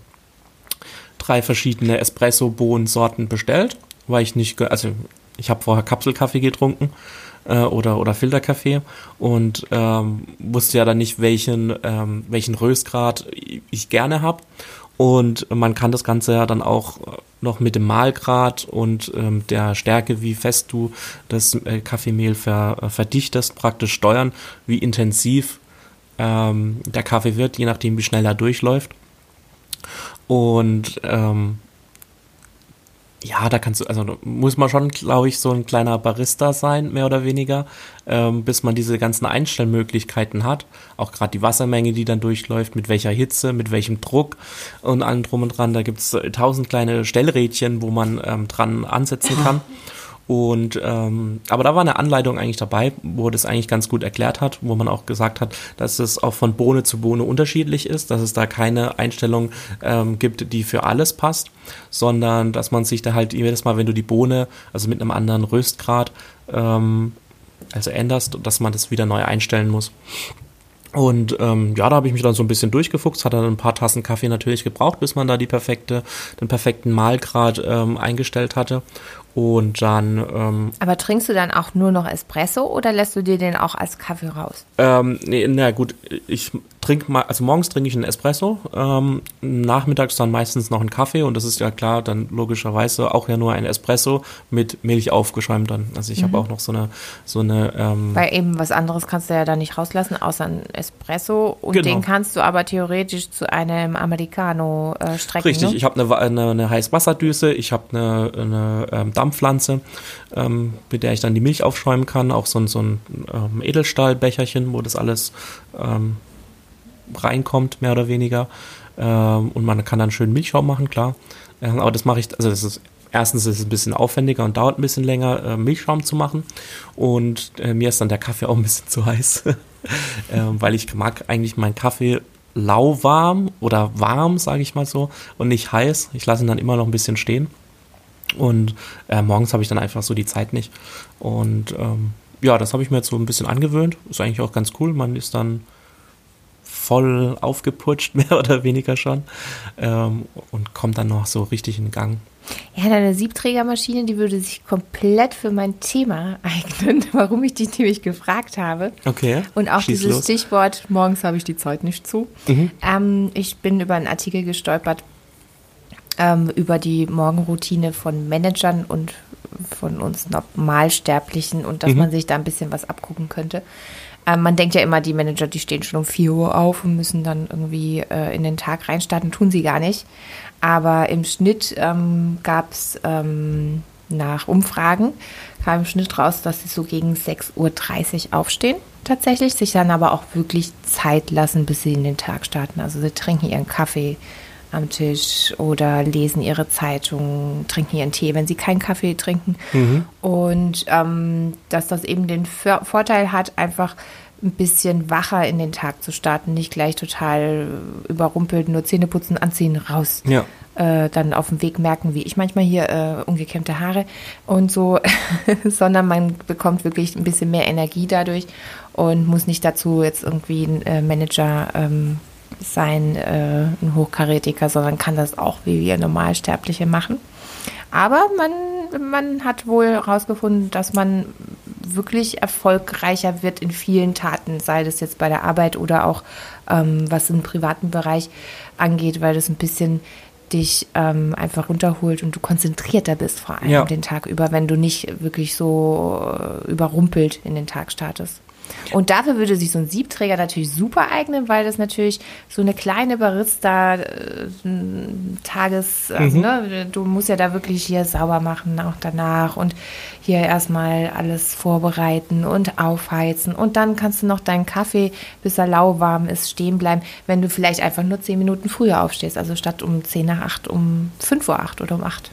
[SPEAKER 2] drei verschiedene Espresso-Bohnensorten bestellt, weil ich nicht, also ich habe vorher Kapselkaffee getrunken äh, oder, oder Filterkaffee und ähm, wusste ja dann nicht, welchen, ähm, welchen Röstgrad ich gerne habe. Und man kann das Ganze ja dann auch noch mit dem Mahlgrad und ähm, der Stärke, wie fest du das äh, Kaffeemehl ver, äh, verdichtest, praktisch steuern, wie intensiv ähm, der Kaffee wird, je nachdem, wie schnell er durchläuft. Und ähm, ja, da kannst du, also muss man schon, glaube ich, so ein kleiner Barista sein, mehr oder weniger, ähm, bis man diese ganzen Einstellmöglichkeiten hat. Auch gerade die Wassermenge, die dann durchläuft, mit welcher Hitze, mit welchem Druck und allem drum und dran. Da gibt's äh, tausend kleine Stellrädchen, wo man ähm, dran ansetzen kann. Und ähm, aber da war eine Anleitung eigentlich dabei, wo das eigentlich ganz gut erklärt hat, wo man auch gesagt hat, dass es auch von Bohne zu Bohne unterschiedlich ist, dass es da keine Einstellung ähm, gibt, die für alles passt, sondern dass man sich da halt jedes Mal, wenn du die Bohne, also mit einem anderen Röstgrad, ähm, also änderst, dass man das wieder neu einstellen muss. Und ähm, ja, da habe ich mich dann so ein bisschen durchgefuchst, hat dann ein paar Tassen Kaffee natürlich gebraucht, bis man da die perfekte, den perfekten Mahlgrad ähm, eingestellt hatte. Und dann. Ähm,
[SPEAKER 3] Aber trinkst du dann auch nur noch Espresso oder lässt du dir den auch als Kaffee raus?
[SPEAKER 2] Ähm, nee, na gut, ich trinke mal, also morgens trinke ich einen Espresso, ähm, nachmittags dann meistens noch einen Kaffee und das ist ja klar, dann logischerweise auch ja nur ein Espresso mit Milch aufgeschäumt dann. Also ich mhm. habe auch noch so eine, so eine. Ähm,
[SPEAKER 3] Weil eben was anderes kannst du ja da nicht rauslassen, außer ein Espresso und genau. den kannst du aber theoretisch zu einem Americano äh, strecken.
[SPEAKER 2] Richtig, ne? ich habe eine, eine, eine Heißwasserdüse, ich habe eine, eine ähm, Dampfpflanze, ähm, mit der ich dann die Milch aufschäumen kann, auch so, so ein ähm, Edelstahlbecherchen, wo das alles ähm, reinkommt, mehr oder weniger. Ähm, und man kann dann schön Milchschaum machen, klar. Ähm, aber das mache ich, also das ist erstens ist es ein bisschen aufwendiger und dauert ein bisschen länger, äh, Milchschaum zu machen. Und äh, mir ist dann der Kaffee auch ein bisschen zu heiß, äh, weil ich mag eigentlich meinen Kaffee lauwarm oder warm, sage ich mal so, und nicht heiß. Ich lasse ihn dann immer noch ein bisschen stehen. Und äh, morgens habe ich dann einfach so die Zeit nicht. Und ähm, ja, das habe ich mir jetzt so ein bisschen angewöhnt. Ist eigentlich auch ganz cool. Man ist dann voll aufgeputscht, mehr oder weniger schon. Ähm, und kommt dann noch so richtig in Gang.
[SPEAKER 3] Ja, deine Siebträgermaschine, die würde sich komplett für mein Thema eignen, warum ich dich nämlich gefragt habe.
[SPEAKER 2] Okay.
[SPEAKER 3] Und auch dieses los. Stichwort, morgens habe ich die Zeit nicht zu. Mhm. Ähm, ich bin über einen Artikel gestolpert ähm, über die Morgenroutine von Managern und von uns Normalsterblichen und dass mhm. man sich da ein bisschen was abgucken könnte. Ähm, man denkt ja immer, die Manager, die stehen schon um 4 Uhr auf und müssen dann irgendwie äh, in den Tag reinstarten. Tun sie gar nicht. Aber im Schnitt ähm, gab es ähm, nach Umfragen, kam im Schnitt raus, dass sie so gegen 6.30 Uhr aufstehen tatsächlich, sich dann aber auch wirklich Zeit lassen, bis sie in den Tag starten. Also sie trinken ihren Kaffee am Tisch oder lesen ihre Zeitung, trinken ihren Tee, wenn sie keinen Kaffee trinken. Mhm. Und ähm, dass das eben den Vorteil hat, einfach ein bisschen wacher in den Tag zu starten, nicht gleich total überrumpelt, nur Zähne putzen, anziehen, raus.
[SPEAKER 2] Ja.
[SPEAKER 3] Äh, dann auf dem Weg merken, wie ich manchmal hier äh, ungekämmte Haare und so, sondern man bekommt wirklich ein bisschen mehr Energie dadurch und muss nicht dazu jetzt irgendwie ein äh, Manager ähm, sein, äh, ein Hochkarätiker, sondern kann das auch wie wir Normalsterbliche machen. Aber man, man hat wohl herausgefunden, dass man wirklich erfolgreicher wird in vielen Taten, sei das jetzt bei der Arbeit oder auch ähm, was im privaten Bereich angeht, weil das ein bisschen dich ähm, einfach runterholt und du konzentrierter bist vor allem ja. den Tag über, wenn du nicht wirklich so äh, überrumpelt in den Tag startest. Und dafür würde sich so ein Siebträger natürlich super eignen, weil das natürlich so eine kleine Barista-Tages, äh, also, mhm. ne, du musst ja da wirklich hier sauber machen, auch danach und hier erstmal alles vorbereiten und aufheizen. Und dann kannst du noch deinen Kaffee, bis er lauwarm ist, stehen bleiben, wenn du vielleicht einfach nur zehn Minuten früher aufstehst. Also statt um zehn nach acht, um fünf Uhr acht oder um acht.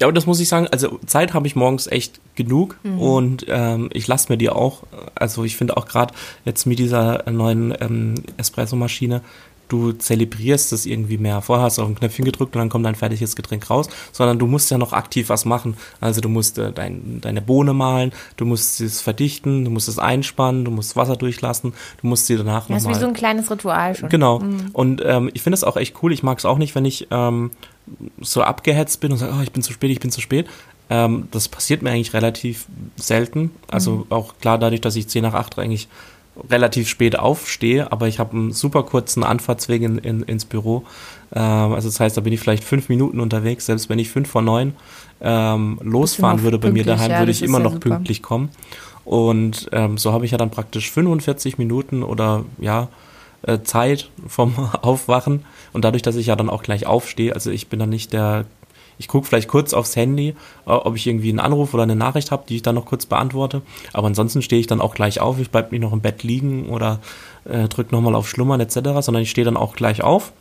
[SPEAKER 2] Ja, und das muss ich sagen, also Zeit habe ich morgens echt genug mhm. und ähm, ich lasse mir die auch, also ich finde auch gerade jetzt mit dieser neuen ähm, Espresso-Maschine, du zelebrierst es irgendwie mehr. Vorher hast du auf ein Knöpfchen gedrückt und dann kommt dein fertiges Getränk raus, sondern du musst ja noch aktiv was machen. Also du musst äh, dein, deine Bohne mahlen, du musst es verdichten, du musst es einspannen, du musst Wasser durchlassen, du musst sie danach nochmal...
[SPEAKER 3] Das ist wie so ein kleines Ritual schon.
[SPEAKER 2] Genau. Mhm. Und ähm, ich finde es auch echt cool. Ich mag es auch nicht, wenn ich ähm, so abgehetzt bin und sage, oh, ich bin zu spät, ich bin zu spät. Ähm, das passiert mir eigentlich relativ selten. Also mhm. auch klar dadurch, dass ich 10 nach 8 eigentlich relativ spät aufstehe, aber ich habe einen super kurzen Anfahrtsweg in, in, ins Büro. Ähm, also das heißt, da bin ich vielleicht fünf Minuten unterwegs, selbst wenn ich fünf vor neun ähm, losfahren würde bei mir daheim, ja, würde ich immer noch super. pünktlich kommen. Und ähm, so habe ich ja dann praktisch 45 Minuten oder ja, äh, Zeit vom Aufwachen. Und dadurch, dass ich ja dann auch gleich aufstehe, also ich bin dann nicht der, ich gucke vielleicht kurz aufs Handy, äh, ob ich irgendwie einen Anruf oder eine Nachricht habe, die ich dann noch kurz beantworte. Aber ansonsten stehe ich dann auch gleich auf, ich bleibe nicht noch im Bett liegen oder äh, drücke nochmal auf Schlummern etc., sondern ich stehe dann auch gleich auf,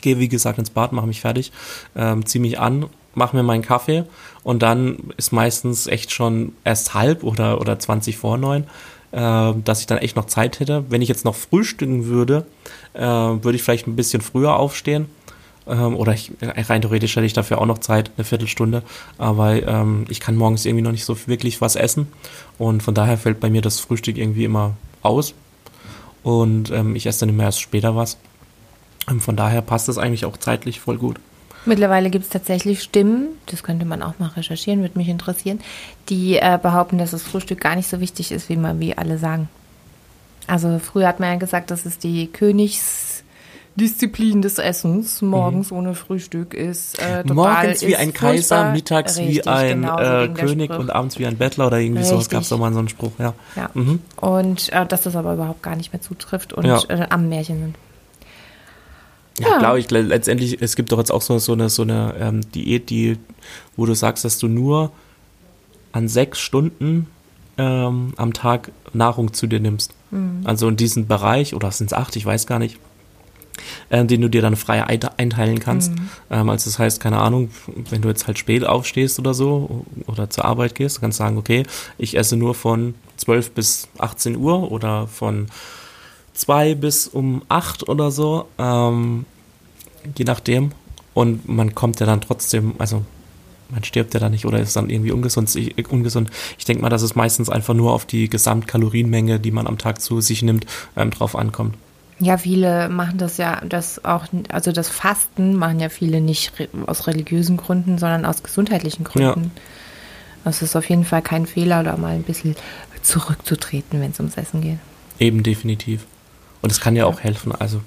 [SPEAKER 2] gehe wie gesagt ins Bad, mache mich fertig, ähm, ziehe mich an, mache mir meinen Kaffee und dann ist meistens echt schon erst halb oder, oder 20 vor neun äh, dass ich dann echt noch Zeit hätte. Wenn ich jetzt noch frühstücken würde, äh, würde ich vielleicht ein bisschen früher aufstehen. Ähm, oder ich, rein theoretisch hätte ich dafür auch noch Zeit, eine Viertelstunde. Aber ähm, ich kann morgens irgendwie noch nicht so wirklich was essen. Und von daher fällt bei mir das Frühstück irgendwie immer aus. Und ähm, ich esse dann immer erst später was. Und von daher passt das eigentlich auch zeitlich voll gut.
[SPEAKER 3] Mittlerweile gibt es tatsächlich Stimmen, das könnte man auch mal recherchieren, würde mich interessieren, die äh, behaupten, dass das Frühstück gar nicht so wichtig ist, wie man wie alle sagen. Also früher hat man ja gesagt, dass es die Königsdisziplin des Essens morgens mhm. ohne Frühstück ist.
[SPEAKER 2] Äh, Morgens wie ein Kaiser, mittags Richtig, wie ein genau, äh, König und abends wie ein Bettler oder irgendwie Richtig. so. Es gab so mal so einen Spruch, ja.
[SPEAKER 3] ja. Mhm. Und äh, dass das aber überhaupt gar nicht mehr zutrifft und ja. Äh, am Märchen sind.
[SPEAKER 2] Ja, ja. glaube ich, letztendlich, es gibt doch jetzt auch so, so eine, so eine ähm, Diät, die, wo du sagst, dass du nur an sechs Stunden ähm, am Tag Nahrung zu dir nimmst. Mhm. Also in diesem Bereich, oder sind es acht, ich weiß gar nicht, äh, den du dir dann frei einteilen kannst. Mhm. Ähm, also das heißt, keine Ahnung, wenn du jetzt halt spät aufstehst oder so oder zur Arbeit gehst, kannst du sagen, okay, ich esse nur von 12 bis 18 Uhr oder von 2 bis um 8 oder so, ähm, je nachdem. Und man kommt ja dann trotzdem, also man stirbt ja dann nicht oder ist dann irgendwie ungesund. Ich, ungesund. ich denke mal, dass es meistens einfach nur auf die Gesamtkalorienmenge, die man am Tag zu sich nimmt, ähm, drauf ankommt.
[SPEAKER 3] Ja, viele machen das ja, das auch, also das Fasten machen ja viele nicht aus religiösen Gründen, sondern aus gesundheitlichen Gründen. Ja. Das ist auf jeden Fall kein Fehler, da mal ein bisschen zurückzutreten, wenn es ums Essen geht.
[SPEAKER 2] Eben definitiv. Und es kann ja auch helfen. Also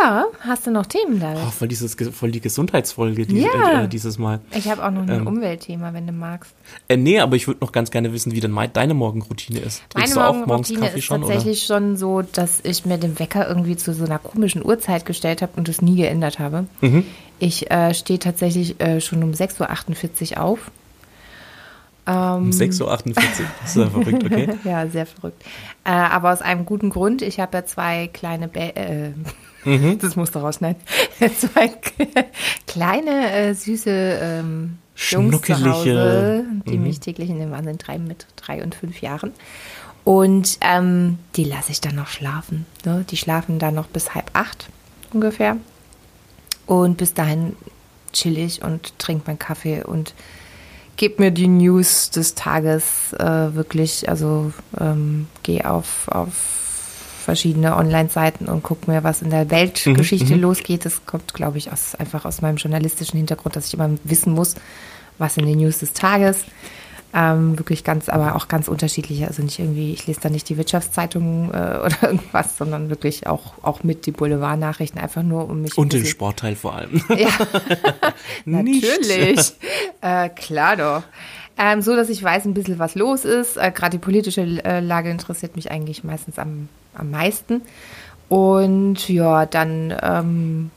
[SPEAKER 3] ja, hast du noch Themen da?
[SPEAKER 2] Oh, voll, dieses, voll die Gesundheitsfolge die, ja. äh, dieses Mal.
[SPEAKER 3] Ich habe auch noch ein ähm, Umweltthema, wenn du magst.
[SPEAKER 2] Äh, nee, aber ich würde noch ganz gerne wissen, wie denn deine Morgenroutine ist.
[SPEAKER 3] Trinkst Meine Morgenroutine ist schon, tatsächlich oder? schon so, dass ich mir den Wecker irgendwie zu so einer komischen Uhrzeit gestellt habe und es nie geändert habe. Mhm. Ich äh, stehe tatsächlich äh, schon um 6.48 Uhr auf.
[SPEAKER 2] Um 6.48 Uhr, das ist ja verrückt, okay?
[SPEAKER 3] ja, sehr verrückt. Äh, aber aus einem guten Grund. Ich habe ja zwei kleine Bä äh, Mhm. Das musst du rausschneiden. Zwei kleine, äh, süße ähm, Jungs zu Hause, die mhm. mich täglich in den Wahnsinn treiben mit drei und fünf Jahren. Und ähm, die lasse ich dann noch schlafen. Ne? Die schlafen dann noch bis halb acht ungefähr. Und bis dahin chill ich und trinke meinen Kaffee und gebe mir die News des Tages äh, wirklich, also ähm, gehe auf, auf verschiedene Online-Seiten und gucke mir, was in der Weltgeschichte mhm, mhm, losgeht. Das kommt, glaube ich, aus, einfach aus meinem journalistischen Hintergrund, dass ich immer wissen muss, was in den News des Tages. Ähm, wirklich ganz, aber auch ganz unterschiedlich. Also nicht irgendwie, ich lese da nicht die Wirtschaftszeitung äh, oder irgendwas, sondern wirklich auch, auch mit die Boulevardnachrichten, einfach nur um mich.
[SPEAKER 2] Und den Sportteil vor allem.
[SPEAKER 3] Ja, natürlich. Äh, klar doch. Ähm, so, dass ich weiß ein bisschen, was los ist. Äh, Gerade die politische äh, Lage interessiert mich eigentlich meistens am am meisten. Und ja, dann ähm,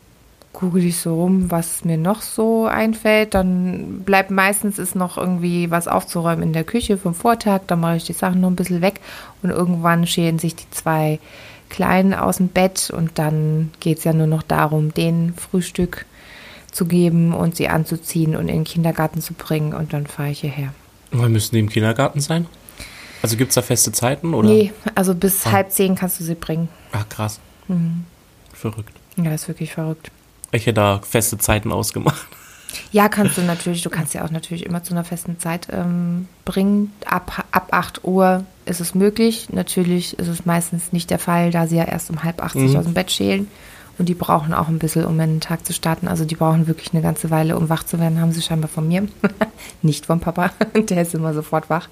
[SPEAKER 3] google ich so rum, was mir noch so einfällt. Dann bleibt meistens ist noch irgendwie was aufzuräumen in der Küche vom Vortag. Dann mache ich die Sachen noch ein bisschen weg und irgendwann schälen sich die zwei Kleinen aus dem Bett und dann geht es ja nur noch darum, den Frühstück zu geben und sie anzuziehen und in den Kindergarten zu bringen und dann fahre ich hierher.
[SPEAKER 2] Wann müssen die im Kindergarten sein? Also gibt es da feste Zeiten? Oder?
[SPEAKER 3] Nee, also bis ah. halb zehn kannst du sie bringen.
[SPEAKER 2] Ach, krass. Mhm. Verrückt.
[SPEAKER 3] Ja, ist wirklich verrückt.
[SPEAKER 2] Ich hätte da feste Zeiten ausgemacht.
[SPEAKER 3] Ja, kannst du natürlich. Du kannst ja auch natürlich immer zu einer festen Zeit ähm, bringen. Ab, ab 8 Uhr ist es möglich. Natürlich ist es meistens nicht der Fall, da sie ja erst um halb acht mhm. sich aus dem Bett schälen. Und die brauchen auch ein bisschen, um in den Tag zu starten. Also die brauchen wirklich eine ganze Weile, um wach zu werden, haben sie scheinbar von mir. nicht vom Papa. Der ist immer sofort wach.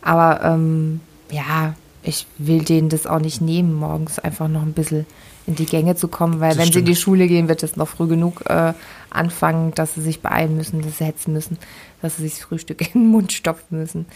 [SPEAKER 3] Aber ähm, ja, ich will denen das auch nicht nehmen, morgens einfach noch ein bisschen in die Gänge zu kommen, weil das wenn stimmt. sie in die Schule gehen, wird es noch früh genug äh, anfangen, dass sie sich beeilen müssen, dass sie hetzen müssen, dass sie sich das Frühstück in den Mund stopfen müssen.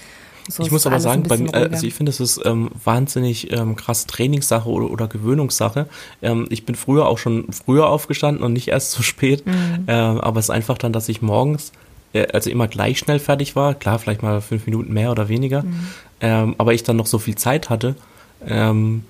[SPEAKER 2] So ich muss aber sagen, bei mir, also ich finde, das ist ähm, wahnsinnig ähm, krass Trainingssache oder, oder Gewöhnungssache. Ähm, ich bin früher auch schon früher aufgestanden und nicht erst so spät. Mhm. Äh, aber es ist einfach dann, dass ich morgens äh, also immer gleich schnell fertig war. Klar, vielleicht mal fünf Minuten mehr oder weniger. Mhm. Ähm, aber ich dann noch so viel Zeit hatte, ähm,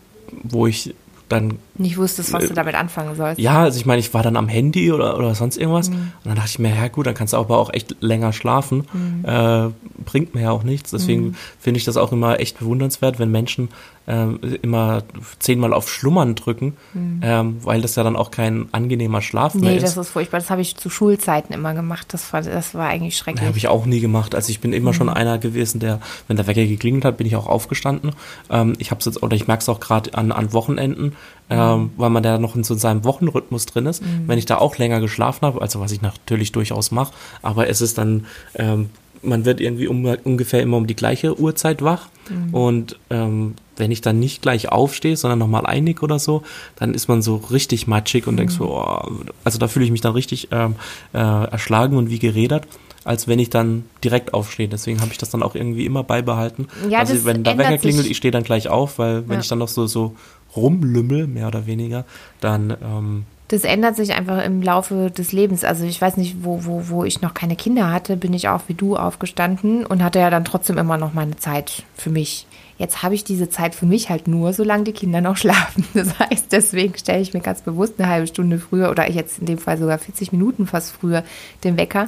[SPEAKER 2] wo ich dann.
[SPEAKER 3] Nicht wusstest, was äh, du damit anfangen sollst.
[SPEAKER 2] Ja, also ich meine, ich war dann am Handy oder, oder sonst irgendwas. Mhm. Und dann dachte ich mir, ja gut, dann kannst du aber auch echt länger schlafen, mhm. äh, bringt mir ja auch nichts. Deswegen
[SPEAKER 3] Mhm.
[SPEAKER 2] finde ich das auch immer echt bewundernswert, wenn Menschen ähm, immer zehnmal auf Schlummern drücken, ähm, weil das ja dann auch kein angenehmer Schlaf mehr
[SPEAKER 3] Mhm. Nee,
[SPEAKER 2] ist.
[SPEAKER 3] das ist furchtbar. Das habe ich zu Schulzeiten immer gemacht. Das war, das war eigentlich schrecklich.
[SPEAKER 2] Habe ich auch nie gemacht. Also ich bin immer
[SPEAKER 3] Mhm.
[SPEAKER 2] schon einer gewesen, der, wenn der Wecker geklingelt hat, bin ich auch aufgestanden. Ähm, ich habe jetzt oder ich merke es auch gerade an, an Wochenenden, ähm,
[SPEAKER 3] Mhm.
[SPEAKER 2] weil man da noch in so seinem Wochenrhythmus drin ist. Wenn ich da auch länger geschlafen habe, also was ich natürlich durchaus mache, aber es ist dann ähm, man wird irgendwie um, ungefähr immer um die gleiche Uhrzeit wach. Und ähm, wenn ich dann nicht gleich aufstehe, sondern nochmal einnig oder so, dann ist man so richtig matschig und denkst so, oh, also da fühle ich mich dann richtig ähm, äh, erschlagen und wie gerädert, als wenn ich dann direkt aufstehe. Deswegen habe ich das dann auch irgendwie immer beibehalten.
[SPEAKER 3] Ja,
[SPEAKER 2] also wenn der Wecker klingelt,
[SPEAKER 3] sich.
[SPEAKER 2] ich stehe dann gleich auf, weil wenn
[SPEAKER 3] Ja.
[SPEAKER 2] ich dann noch so, so rumlümmel, mehr oder weniger, dann ähm,
[SPEAKER 3] Das ändert sich einfach im Laufe des Lebens. Also ich weiß nicht, wo, wo, wo ich noch keine Kinder hatte, bin ich auch wie du aufgestanden und hatte ja dann trotzdem immer noch meine Zeit für mich. Jetzt habe ich diese Zeit für mich halt nur, solange die Kinder noch schlafen. Das heißt, deswegen stelle ich mir ganz bewusst eine halbe Stunde früher oder jetzt in dem Fall sogar 40 Minuten fast früher den Wecker,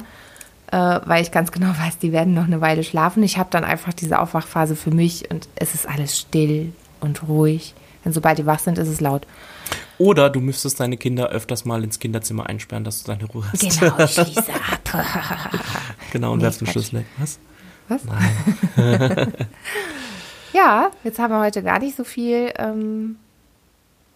[SPEAKER 3] äh, weil ich ganz genau weiß, die werden noch eine Weile schlafen. Ich habe dann einfach diese Aufwachphase für mich und es ist alles still und ruhig. Denn sobald die wach sind, ist es laut.
[SPEAKER 2] oder du müsstest deine Kinder öfters mal ins Kinderzimmer einsperren, dass du deine Ruhe hast.
[SPEAKER 3] Genau, ich schließe ab.
[SPEAKER 2] Genau, und
[SPEAKER 3] Nee,
[SPEAKER 2] werfst den. Schlüssel weg. Was?
[SPEAKER 3] Was? Ja, jetzt haben wir heute gar nicht so viel ähm,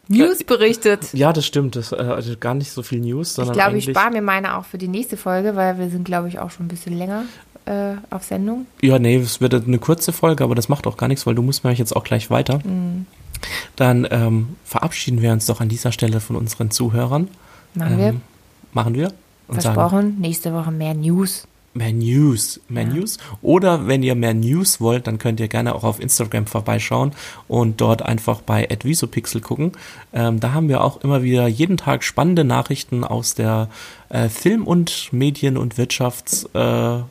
[SPEAKER 3] News berichtet.
[SPEAKER 2] Ja, das stimmt. Das, äh, also gar nicht so viel News,
[SPEAKER 3] Ich
[SPEAKER 2] sondern
[SPEAKER 3] glaube, ich spare mir meine auch für die nächste Folge, weil wir sind, glaube ich, auch schon ein bisschen länger äh, auf Sendung.
[SPEAKER 2] Ja, nee, es wird eine kurze Folge, aber das macht auch gar nichts, weil du musst mir jetzt auch gleich weiter.
[SPEAKER 3] Mhm.
[SPEAKER 2] Dann ähm, verabschieden wir uns doch an dieser Stelle von unseren Zuhörern.
[SPEAKER 3] Machen wir.
[SPEAKER 2] Ähm, Machen wir. Und sagen,
[SPEAKER 3] Versprochen, nächste Woche mehr News.
[SPEAKER 2] Mehr News. Mehr News. Oder wenn ihr mehr News wollt, dann könnt ihr gerne auch auf Instagram vorbeischauen und dort einfach bei advisopixel gucken. Ähm, da haben wir auch immer wieder jeden Tag spannende Nachrichten aus der äh, Film- und Medien- und Wirtschafts- äh,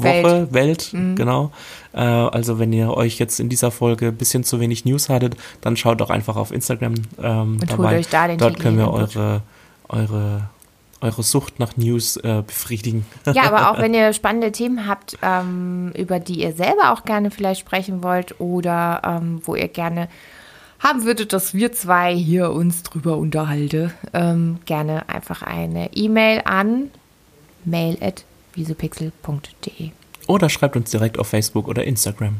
[SPEAKER 2] Woche, Welt,
[SPEAKER 3] Mhm.
[SPEAKER 2] genau. Äh, also wenn ihr euch jetzt in dieser Folge ein bisschen zu wenig News hattet, dann schaut doch einfach auf Instagram ähm,
[SPEAKER 3] holt
[SPEAKER 2] dabei. Dort können wir eure, eure, eure Sucht nach News äh, befriedigen.
[SPEAKER 3] Ja, aber auch wenn ihr spannende Themen habt, ähm, über die ihr selber auch gerne vielleicht sprechen wollt oder ähm, wo ihr gerne haben würdet, dass wir zwei hier uns drüber unterhalten, ähm, gerne einfach eine E-Mail an mail@visopixel.de.
[SPEAKER 2] Oder schreibt uns direkt auf Facebook oder Instagram.